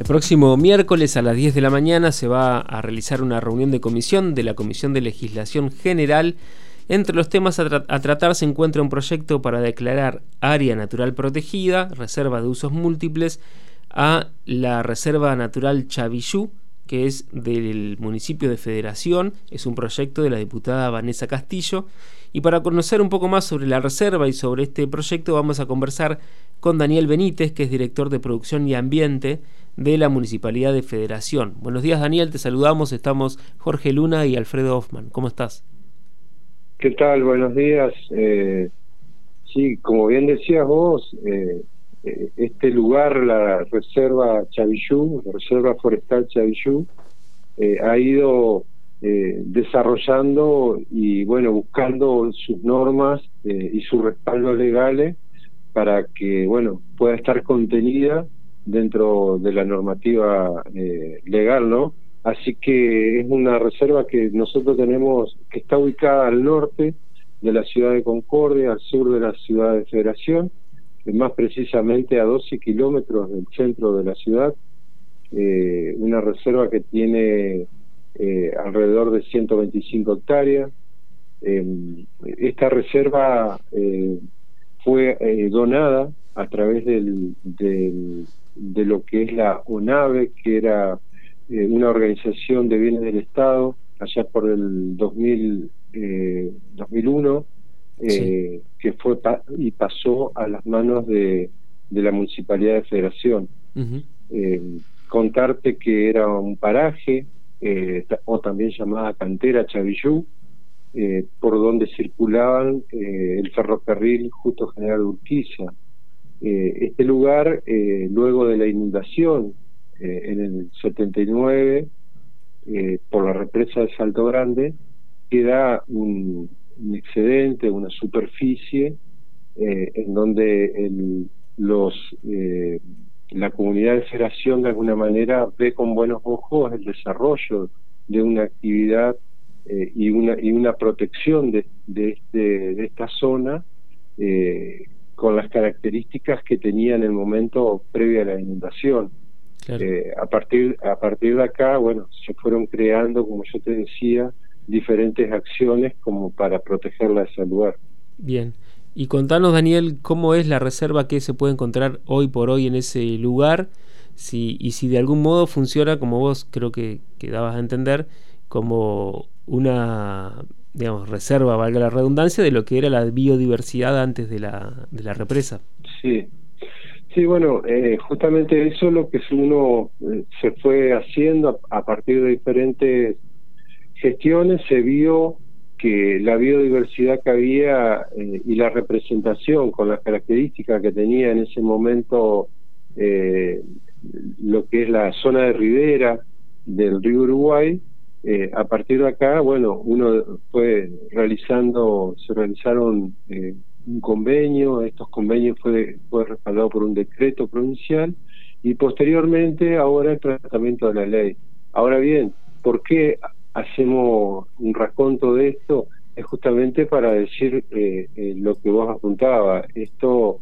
El próximo miércoles a las 10 de la mañana se va a realizar una reunión de comisión de la Comisión de Legislación General. Entre los temas a, tratar se encuentra un proyecto para declarar área natural protegida, reserva de usos múltiples, a la Reserva Natural Chavillú, que es del municipio de Federación, es un proyecto de la diputada Vanessa Castillo. Y para conocer un poco más sobre la reserva y sobre este proyecto vamos a conversar con Daniel Benítez, que es director de Producción y Ambiente de la Municipalidad de Federación. Buenos días Daniel, te saludamos, estamos Jorge Luna y Alfredo Hoffman. ¿Cómo estás? ¿Qué tal? Buenos días. Eh, sí, como bien decías vos, eh, eh, este lugar, la Reserva Chavillú, la Reserva Forestal Chavillú, ha ido desarrollando y bueno, buscando sus normas y sus respaldos legales para que bueno pueda estar contenida dentro de la normativa eh, legal, ¿no? Así que es una reserva que nosotros tenemos, que está ubicada al norte de la ciudad de Concordia, al sur de la ciudad de Federación, más precisamente a 12 kilómetros del centro de la ciudad, eh, una reserva que tiene eh, alrededor de 125 hectáreas. esta reserva fue donada a través del, de lo que es la ONAVE, que era eh, una organización de bienes del Estado, allá por el 2000, 2001, eh, eh, que fue y pasó a las manos de, de la Municipalidad de Federación. contarte que era un paraje, o también llamada cantera Chavillú, por donde circulaban el ferrocarril Justo General Urquiza, eh, este lugar, eh, luego de la inundación eh, en el 79 por la represa de Salto Grande, queda un, excedente, una superficie en donde el, los la comunidad de federación de alguna manera ve con buenos ojos el desarrollo de una actividad y una y una protección de, de, este, de esta zona con las características que tenía en el momento previo a la inundación. Eh, a partir a partir de acá, bueno, se fueron creando, como yo te decía, diferentes acciones como para protegerla de ese lugar. Bien. Y contanos, Daniel, cómo es la reserva que se puede encontrar hoy por hoy en ese lugar, si, y si de algún modo funciona, como vos creo que, que dabas a entender, como una digamos, reserva, valga la redundancia, de lo que era la biodiversidad antes de la, de la represa. Sí, sí, bueno, eh, justamente eso es lo que uno eh, se fue haciendo a, partir de diferentes gestiones, se vio que la biodiversidad que había eh, y la representación con las características que tenía en ese momento lo que es la zona de ribera del río Uruguay, eh, a partir de acá, bueno, uno fue realizando, se realizaron eh, un convenio, estos convenios fue, fue respaldado por un decreto provincial y posteriormente ahora el tratamiento de la ley. Ahora bien, ¿por qué hacemos un raconto de esto? Es justamente para decir eh, lo que vos apuntabas, esto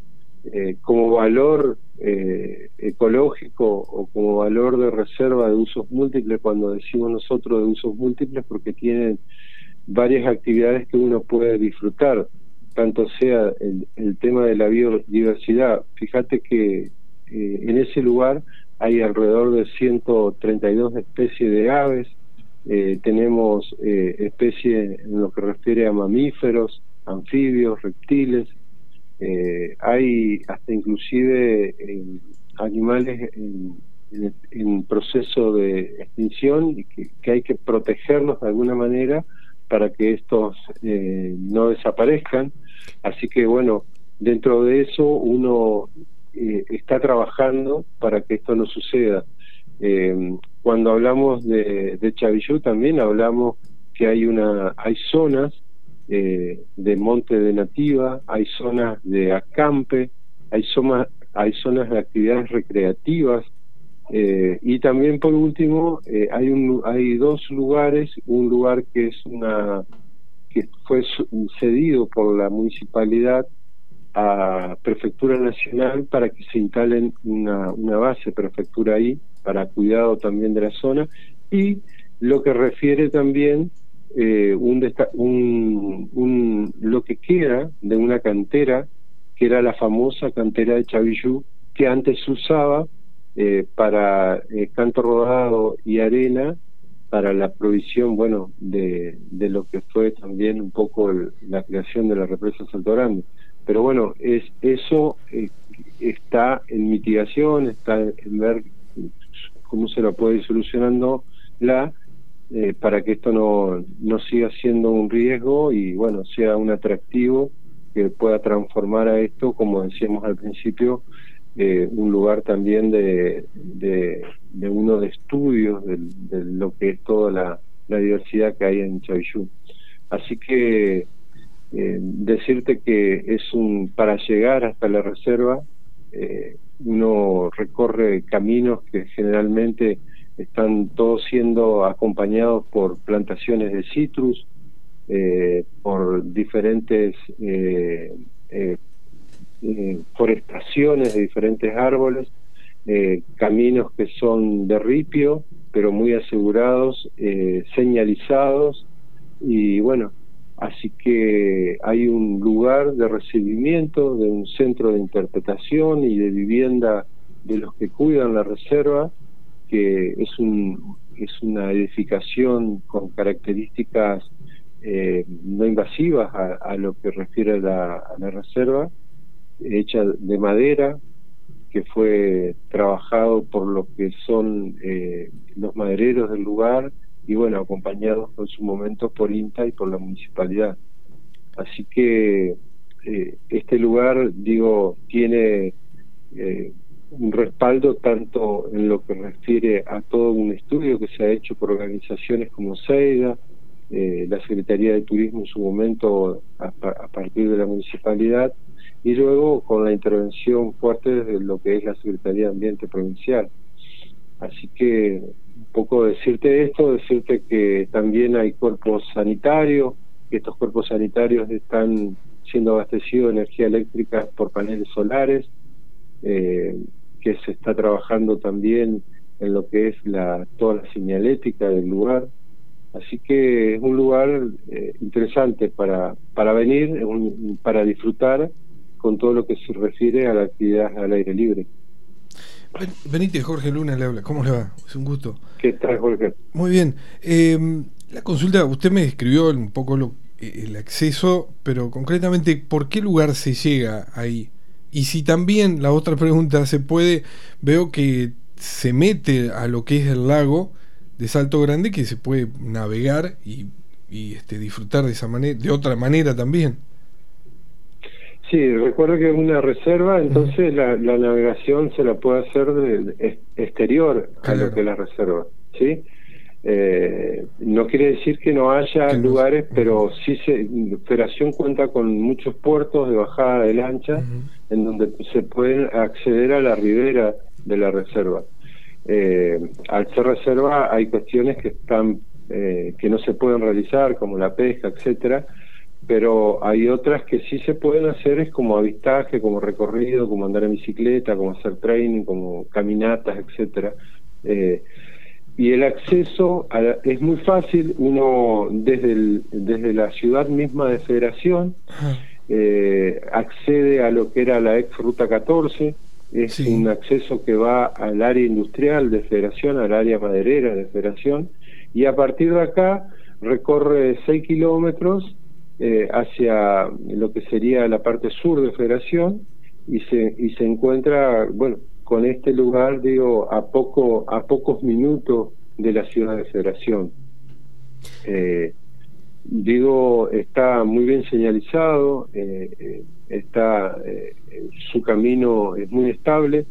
como valor eh, ecológico o como valor de reserva de usos múltiples, cuando decimos nosotros de usos múltiples, porque tienen varias actividades que uno puede disfrutar, tanto sea el, tema de la biodiversidad. Fíjate que eh, en ese lugar hay alrededor de 132 especies de aves, eh, tenemos eh, especies en lo que refiere a mamíferos, anfibios, reptiles, eh, hay hasta inclusive eh, animales en, proceso de extinción y que, hay que protegerlos de alguna manera para que estos eh, no desaparezcan. Así que bueno, dentro de eso uno está trabajando para que esto no suceda. cuando hablamos de, de Chavillú también hablamos que hay una hay zonas eh, de monte de nativa, hay zonas de acampe, hay, zonas hay zonas de actividades recreativas eh, y también por último eh, hay un hay dos lugares, un lugar que es una que fue cedido por la municipalidad a Prefectura Nacional para que se instalen una, una base prefectura ahí para cuidado también de la zona y lo que refiere también eh, un, lo que queda de una cantera que era la famosa cantera de Chavillú que antes se usaba eh, para eh, canto rodado y arena para la provisión bueno de, de lo que fue también un poco la creación de la represa Salto Grande. Pero bueno es eso está en mitigación está en ver cómo se lo puede ir solucionando la eh, para que esto no, no siga siendo un riesgo y bueno, sea un atractivo que pueda transformar a esto, como decíamos al principio, eh, un lugar también de, de, uno de estudios de, lo que es toda la, diversidad que hay en Chavillú. Así que eh, decirte que es un para llegar hasta la reserva uno recorre caminos que generalmente están todos siendo acompañados por plantaciones de citrus, eh, por diferentes eh, eh, forestaciones de diferentes árboles, caminos que son de ripio, pero muy asegurados, señalizados, y bueno, así que hay un lugar de recibimiento, de un centro de interpretación y de vivienda de los que cuidan la reserva, que es, un, es una edificación con características eh, no invasivas a, lo que refiere a la, reserva, hecha de madera, que fue trabajado por lo que son eh, los madereros del lugar y bueno, acompañados en su momento por INTA y por la municipalidad. Así que eh, este lugar, digo, tiene un respaldo tanto en lo que refiere a todo un estudio que se ha hecho por organizaciones como SEIDA, eh, la Secretaría de Turismo en su momento a, partir de la municipalidad y luego con la intervención fuerte de lo que es la Secretaría de Ambiente Provincial. Así que un poco decirte esto, decirte que también hay cuerpos sanitarios, que estos cuerpos sanitarios están siendo abastecidos de energía eléctrica por paneles solares, eh, que se está trabajando también en lo que es la toda la señalética del lugar. Así que es un lugar eh, interesante para, para venir, para disfrutar con todo lo que se refiere a la actividad al aire libre. Benítez, Jorge Luna le habla. ¿Cómo le va? Es un gusto. ¿Qué tal, Jorge? Muy bien. Em, la consulta, usted me describió un poco lo, el acceso, pero concretamente, ¿por qué lugar se llega ahí? Y si también, la otra pregunta, se puede, veo que se mete a lo que es el lago de Salto Grande, que se puede navegar y, este, disfrutar de esa manera, de otra manera también. Sí, recuerdo que es una reserva, entonces la, navegación se la puede hacer de, exterior a lo que es la reserva, ¿sí? Eh, no quiere decir que no haya lugares, pero sí se, Federación cuenta con muchos puertos de bajada de lancha en donde se pueden acceder a la ribera de la reserva. Eh, al ser reserva hay cuestiones que están eh, que no se pueden realizar como la pesca, etcétera, pero hay otras que sí se pueden hacer es como avistaje, como recorrido, como andar en bicicleta, como hacer training, como caminatas, etcétera. Eh, y el acceso es muy fácil, uno desde, desde la ciudad misma de Federación eh, accede a lo que era la ex Ruta 14, es un acceso que va al área industrial de Federación, al área maderera de Federación, y a partir de acá recorre 6 kilómetros eh, hacia lo que sería la parte sur de Federación y se, y se encuentra, bueno, con este lugar, digo, a, poco, a pocos minutos de la ciudad de Federación. Eh, digo, está muy bien señalizado, eh, eh, está su camino es muy estable,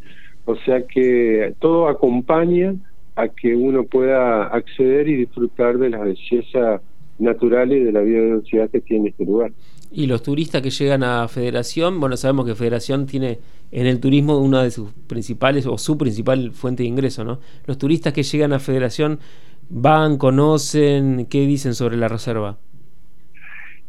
o sea que todo acompaña a que uno pueda acceder y disfrutar de la belleza natural y de la biodiversidad que tiene este lugar. Y los turistas que llegan a Federación, bueno, sabemos que Federación tiene en el turismo una de sus principales o su principal fuente de ingreso, ¿no? Los turistas que llegan a Federación van, conocen, ¿qué dicen sobre la reserva?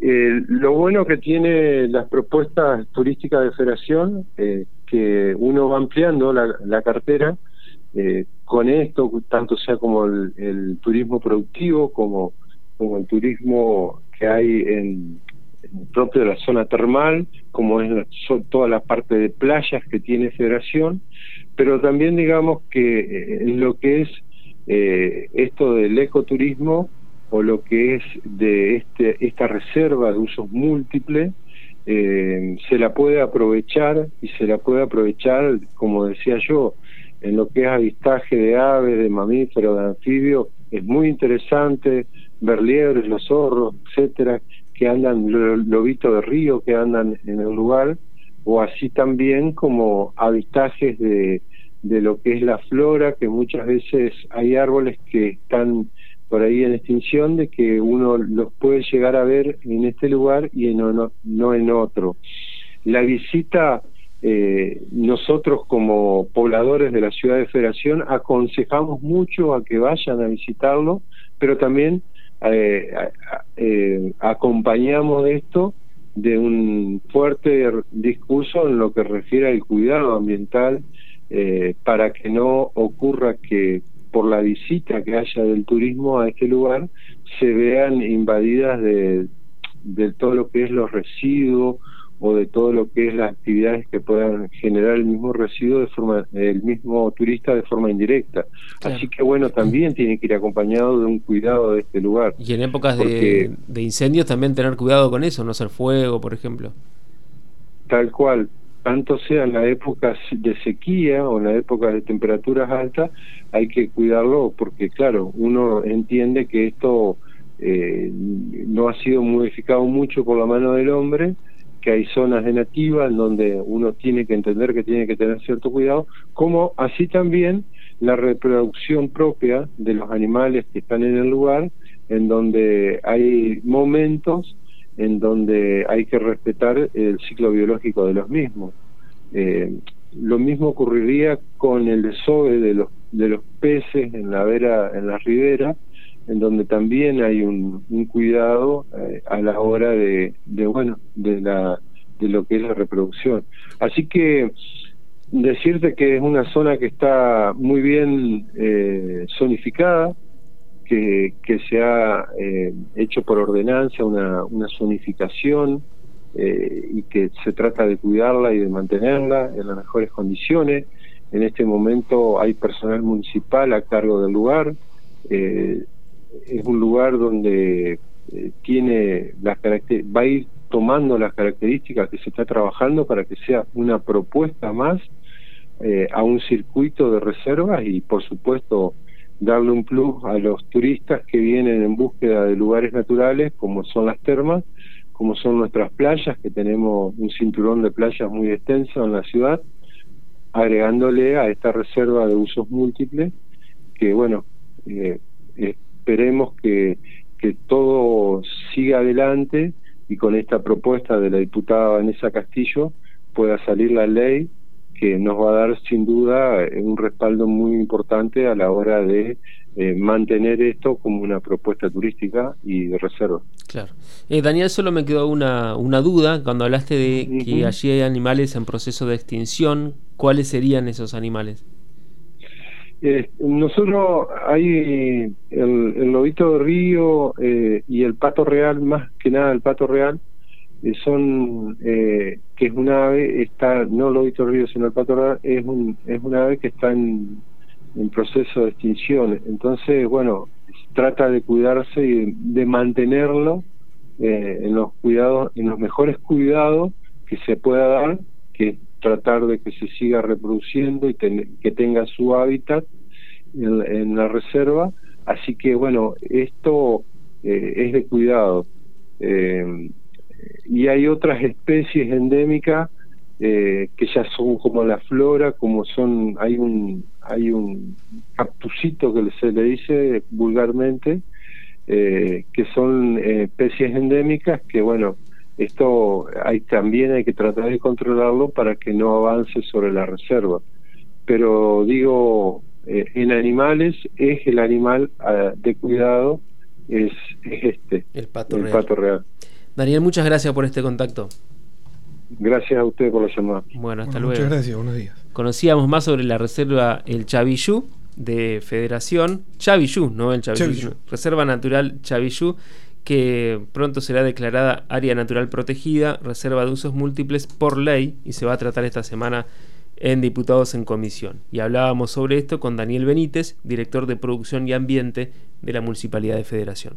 Eh, lo bueno que tiene las propuestas turísticas de Federación, eh, que uno va ampliando la, cartera eh, con esto, tanto sea como el, turismo productivo, como, el turismo que hay en, propio de la zona termal, como es toda la parte de playas que tiene Federación, pero también digamos que en lo que es esto del ecoturismo, o lo que es de este, esta reserva de usos múltiples, eh, se la puede aprovechar y se la puede aprovechar, como decía yo, en lo que es avistaje de aves, de mamíferos, de anfibios, es muy interesante ver liebres, los zorros, etcétera, que andan, lobitos de río que andan en el lugar, o así también como avistajes de, de lo que es la flora, que muchas veces hay árboles que están por ahí en extinción de que uno los puede llegar a ver en este lugar y en, no, no en otro. La visita, eh, nosotros como pobladores de la ciudad de Federación aconsejamos mucho a que vayan a visitarlo, pero también eh, eh, acompañamos esto de un fuerte discurso en lo que refiere al cuidado ambiental para que no ocurra que por la visita que haya del turismo a este lugar se vean invadidas de, de todo lo que es los residuos o de todo lo que es las actividades que puedan generar el mismo residuo de forma el mismo turista de forma indirecta. Así que bueno también tiene que ir acompañado de un cuidado de este lugar y en épocas de, de incendios también tener cuidado con eso no hacer fuego por ejemplo. Tal cual tanto sea en la época de sequía o en la época de temperaturas altas, hay que cuidarlo porque, claro, uno entiende que esto eh, no ha sido modificado mucho por la mano del hombre, que hay zonas de nativa en donde uno tiene que entender que tiene que tener cierto cuidado, como así también la reproducción propia de los animales que están en el lugar, en donde hay momentos en donde hay que respetar el ciclo biológico de los mismos. Eh, lo mismo ocurriría con el desove de los de los peces en la vera en la ribera en donde también hay un, cuidado eh, a la hora de, de bueno de la de lo que es la reproducción así que decirte que es una zona que está muy bien eh, zonificada que, se ha eh, hecho por ordenanza una, una zonificación eh, y que se trata de cuidarla y de mantenerla en las mejores condiciones. En este momento hay personal municipal a cargo del lugar. Eh, es un lugar donde tiene las va a ir tomando las características que se está trabajando para que sea una propuesta más a un circuito de reservas y por supuesto darle un plus a los turistas que vienen en búsqueda de lugares naturales como son las termas, como son nuestras playas, que tenemos un cinturón de playas muy extenso en la ciudad, agregándole a esta reserva de usos múltiples, que bueno, eh, esperemos que, que todo siga adelante y con esta propuesta de la diputada Vanessa Castillo pueda salir la ley que nos va a dar sin duda eh, un respaldo muy importante a la hora de eh, mantener esto como una propuesta turística y de reserva. Claro. Eh, Daniel, solo me quedó una, una duda cuando hablaste de que allí hay animales en proceso de extinción. ¿Cuáles serían esos animales? nosotros hay el, el, lobito de río y el pato real, más que nada el pato real, eh, son eh, que es una ave está no lo visto río sino el pato es un es una ave que está en, en proceso de extinción. Entonces bueno trata de cuidarse y de mantenerlo eh, en los cuidados en los mejores cuidados que se pueda dar que es tratar de que se siga reproduciendo y que tenga su hábitat en, la reserva. Así que bueno esto es de cuidado. Eh, y hay otras especies endémicas eh, que ya son como la flora, como son, hay un, hay un cactusito que se le dice vulgarmente, eh, que son eh, especies endémicas que bueno, esto hay también hay que tratar de controlarlo para que no avance sobre la reserva. Pero digo, en animales es el animal ah, de cuidado, es, es este, el pato real. Daniel, muchas gracias por este contacto. Gracias a usted por la llamada. Bueno, hasta luego. Muchas gracias, buenos días. Conocíamos más sobre la reserva El Chavillú de Federación. Chavillú, no el Chavillú. Reserva Natural Chavillú, que pronto será declarada área natural protegida, reserva de usos múltiples por ley y se va a tratar esta semana en Diputados en Comisión. Y hablábamos sobre esto con Daniel Benítez, director de Producción y Ambiente de la Municipalidad de Federación.